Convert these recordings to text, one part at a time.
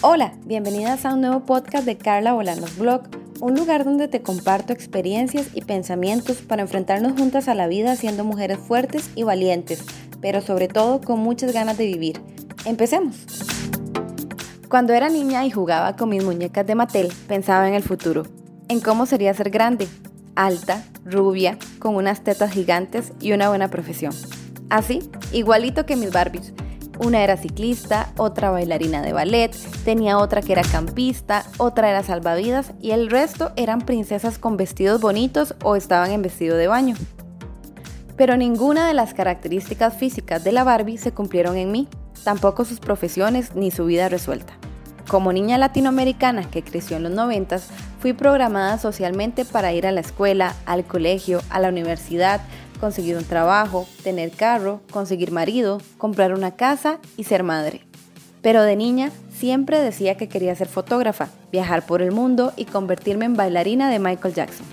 Hola, bienvenidas a un nuevo podcast de Carla Bolanos Blog, un lugar donde te comparto experiencias y pensamientos para enfrentarnos juntas a la vida siendo mujeres fuertes y valientes, pero sobre todo con muchas ganas de vivir. Empecemos. Cuando era niña y jugaba con mis muñecas de Mattel, pensaba en el futuro, en cómo sería ser grande, alta, rubia, con unas tetas gigantes y una buena profesión. Así, igualito que mis Barbies una era ciclista, otra bailarina de ballet, tenía otra que era campista, otra era salvavidas y el resto eran princesas con vestidos bonitos o estaban en vestido de baño. Pero ninguna de las características físicas de la Barbie se cumplieron en mí, tampoco sus profesiones ni su vida resuelta. Como niña latinoamericana que creció en los noventas, fui programada socialmente para ir a la escuela, al colegio, a la universidad, conseguir un trabajo, tener carro, conseguir marido, comprar una casa y ser madre. Pero de niña siempre decía que quería ser fotógrafa, viajar por el mundo y convertirme en bailarina de Michael Jackson.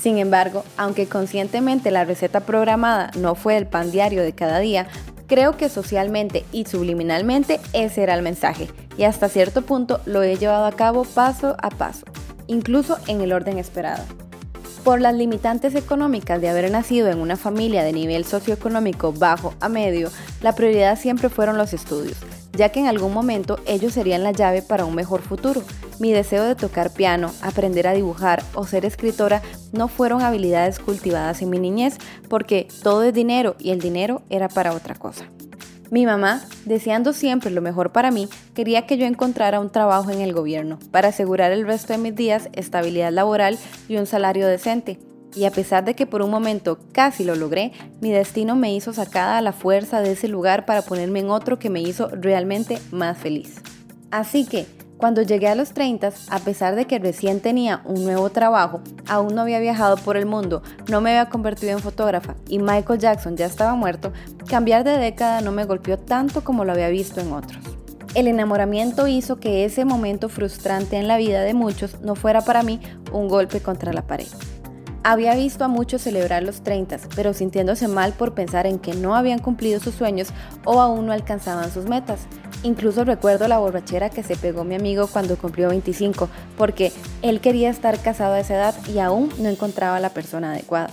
Sin embargo, aunque conscientemente la receta programada no fue el pan diario de cada día, creo que socialmente y subliminalmente ese era el mensaje y hasta cierto punto lo he llevado a cabo paso a paso, incluso en el orden esperado. Por las limitantes económicas de haber nacido en una familia de nivel socioeconómico bajo a medio, la prioridad siempre fueron los estudios, ya que en algún momento ellos serían la llave para un mejor futuro. Mi deseo de tocar piano, aprender a dibujar o ser escritora no fueron habilidades cultivadas en mi niñez, porque todo es dinero y el dinero era para otra cosa. Mi mamá, deseando siempre lo mejor para mí, quería que yo encontrara un trabajo en el gobierno para asegurar el resto de mis días estabilidad laboral y un salario decente. Y a pesar de que por un momento casi lo logré, mi destino me hizo sacada a la fuerza de ese lugar para ponerme en otro que me hizo realmente más feliz. Así que, cuando llegué a los 30, a pesar de que recién tenía un nuevo trabajo, aún no había viajado por el mundo, no me había convertido en fotógrafa y Michael Jackson ya estaba muerto, cambiar de década no me golpeó tanto como lo había visto en otros. El enamoramiento hizo que ese momento frustrante en la vida de muchos no fuera para mí un golpe contra la pared. Había visto a muchos celebrar los 30, pero sintiéndose mal por pensar en que no habían cumplido sus sueños o aún no alcanzaban sus metas. Incluso recuerdo la borrachera que se pegó mi amigo cuando cumplió 25, porque él quería estar casado a esa edad y aún no encontraba la persona adecuada.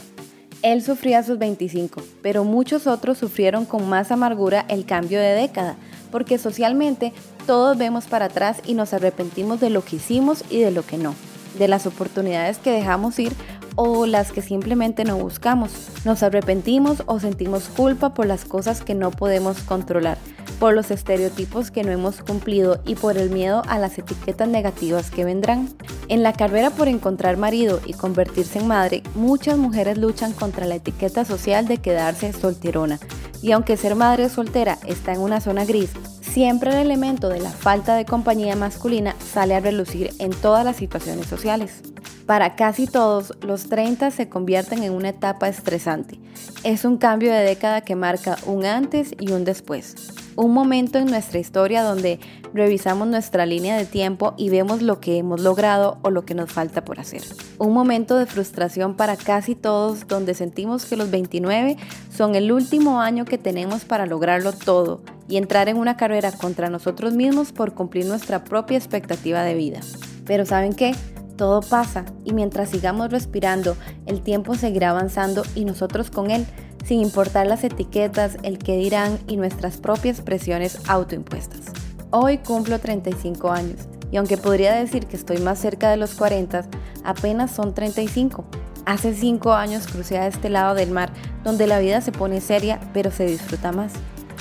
Él sufría sus 25, pero muchos otros sufrieron con más amargura el cambio de década, porque socialmente todos vemos para atrás y nos arrepentimos de lo que hicimos y de lo que no, de las oportunidades que dejamos ir o las que simplemente no buscamos. Nos arrepentimos o sentimos culpa por las cosas que no podemos controlar, por los estereotipos que no hemos cumplido y por el miedo a las etiquetas negativas que vendrán. En la carrera por encontrar marido y convertirse en madre, muchas mujeres luchan contra la etiqueta social de quedarse solterona. Y aunque ser madre soltera está en una zona gris, siempre el elemento de la falta de compañía masculina sale a relucir en todas las situaciones sociales. Para casi todos, los 30 se convierten en una etapa estresante. Es un cambio de década que marca un antes y un después. Un momento en nuestra historia donde revisamos nuestra línea de tiempo y vemos lo que hemos logrado o lo que nos falta por hacer. Un momento de frustración para casi todos donde sentimos que los 29 son el último año que tenemos para lograrlo todo y entrar en una carrera contra nosotros mismos por cumplir nuestra propia expectativa de vida. Pero ¿saben qué? Todo pasa y mientras sigamos respirando, el tiempo seguirá avanzando y nosotros con él, sin importar las etiquetas, el que dirán y nuestras propias presiones autoimpuestas. Hoy cumplo 35 años y aunque podría decir que estoy más cerca de los 40, apenas son 35. Hace 5 años crucé a este lado del mar donde la vida se pone seria pero se disfruta más.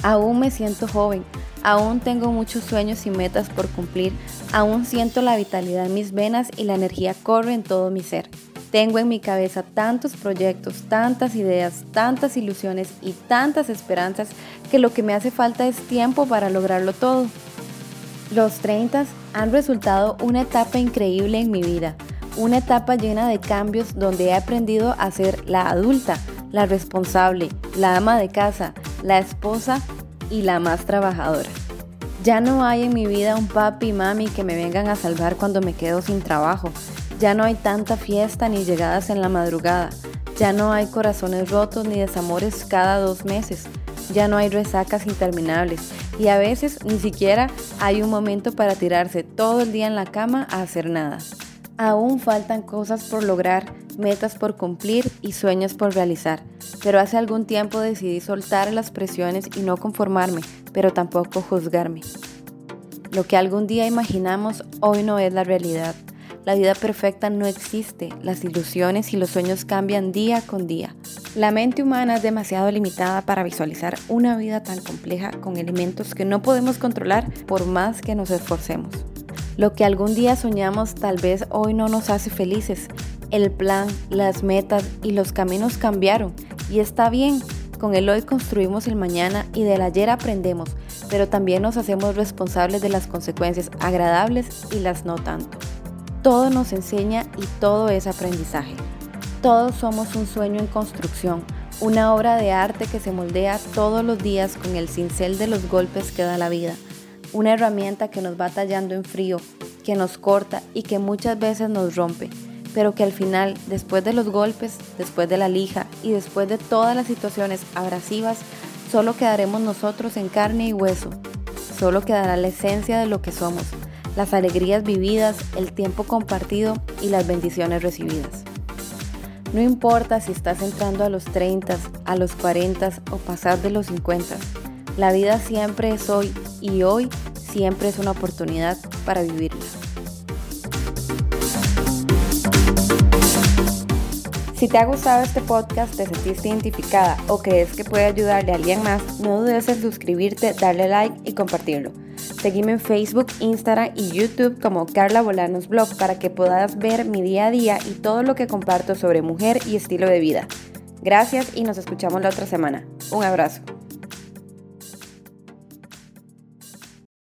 Aún me siento joven, Aún tengo muchos sueños y metas por cumplir, aún siento la vitalidad en mis venas y la energía corre en todo mi ser. Tengo en mi cabeza tantos proyectos, tantas ideas, tantas ilusiones y tantas esperanzas que lo que me hace falta es tiempo para lograrlo todo. Los 30 han resultado una etapa increíble en mi vida, una etapa llena de cambios donde he aprendido a ser la adulta, la responsable, la ama de casa, la esposa y la más trabajadora. Ya no hay en mi vida un papi y mami que me vengan a salvar cuando me quedo sin trabajo. Ya no hay tanta fiesta ni llegadas en la madrugada. Ya no hay corazones rotos ni desamores cada dos meses. Ya no hay resacas interminables. Y a veces ni siquiera hay un momento para tirarse todo el día en la cama a hacer nada. Aún faltan cosas por lograr, metas por cumplir y sueños por realizar, pero hace algún tiempo decidí soltar las presiones y no conformarme, pero tampoco juzgarme. Lo que algún día imaginamos hoy no es la realidad. La vida perfecta no existe, las ilusiones y los sueños cambian día con día. La mente humana es demasiado limitada para visualizar una vida tan compleja con elementos que no podemos controlar por más que nos esforcemos. Lo que algún día soñamos tal vez hoy no nos hace felices. El plan, las metas y los caminos cambiaron y está bien. Con el hoy construimos el mañana y del ayer aprendemos, pero también nos hacemos responsables de las consecuencias agradables y las no tanto. Todo nos enseña y todo es aprendizaje. Todos somos un sueño en construcción, una obra de arte que se moldea todos los días con el cincel de los golpes que da la vida, una herramienta que nos va tallando en frío, que nos corta y que muchas veces nos rompe, pero que al final, después de los golpes, después de la lija y después de todas las situaciones abrasivas, solo quedaremos nosotros en carne y hueso, solo quedará la esencia de lo que somos las alegrías vividas, el tiempo compartido y las bendiciones recibidas. No importa si estás entrando a los 30, a los 40 o pasar de los 50, la vida siempre es hoy y hoy siempre es una oportunidad para vivirla. Si te ha gustado este podcast, te sentiste identificada o crees que puede ayudarle a alguien más, no dudes en suscribirte, darle like y compartirlo. Seguime en Facebook, Instagram y YouTube como Carla Bolanos Blog para que puedas ver mi día a día y todo lo que comparto sobre mujer y estilo de vida. Gracias y nos escuchamos la otra semana. Un abrazo.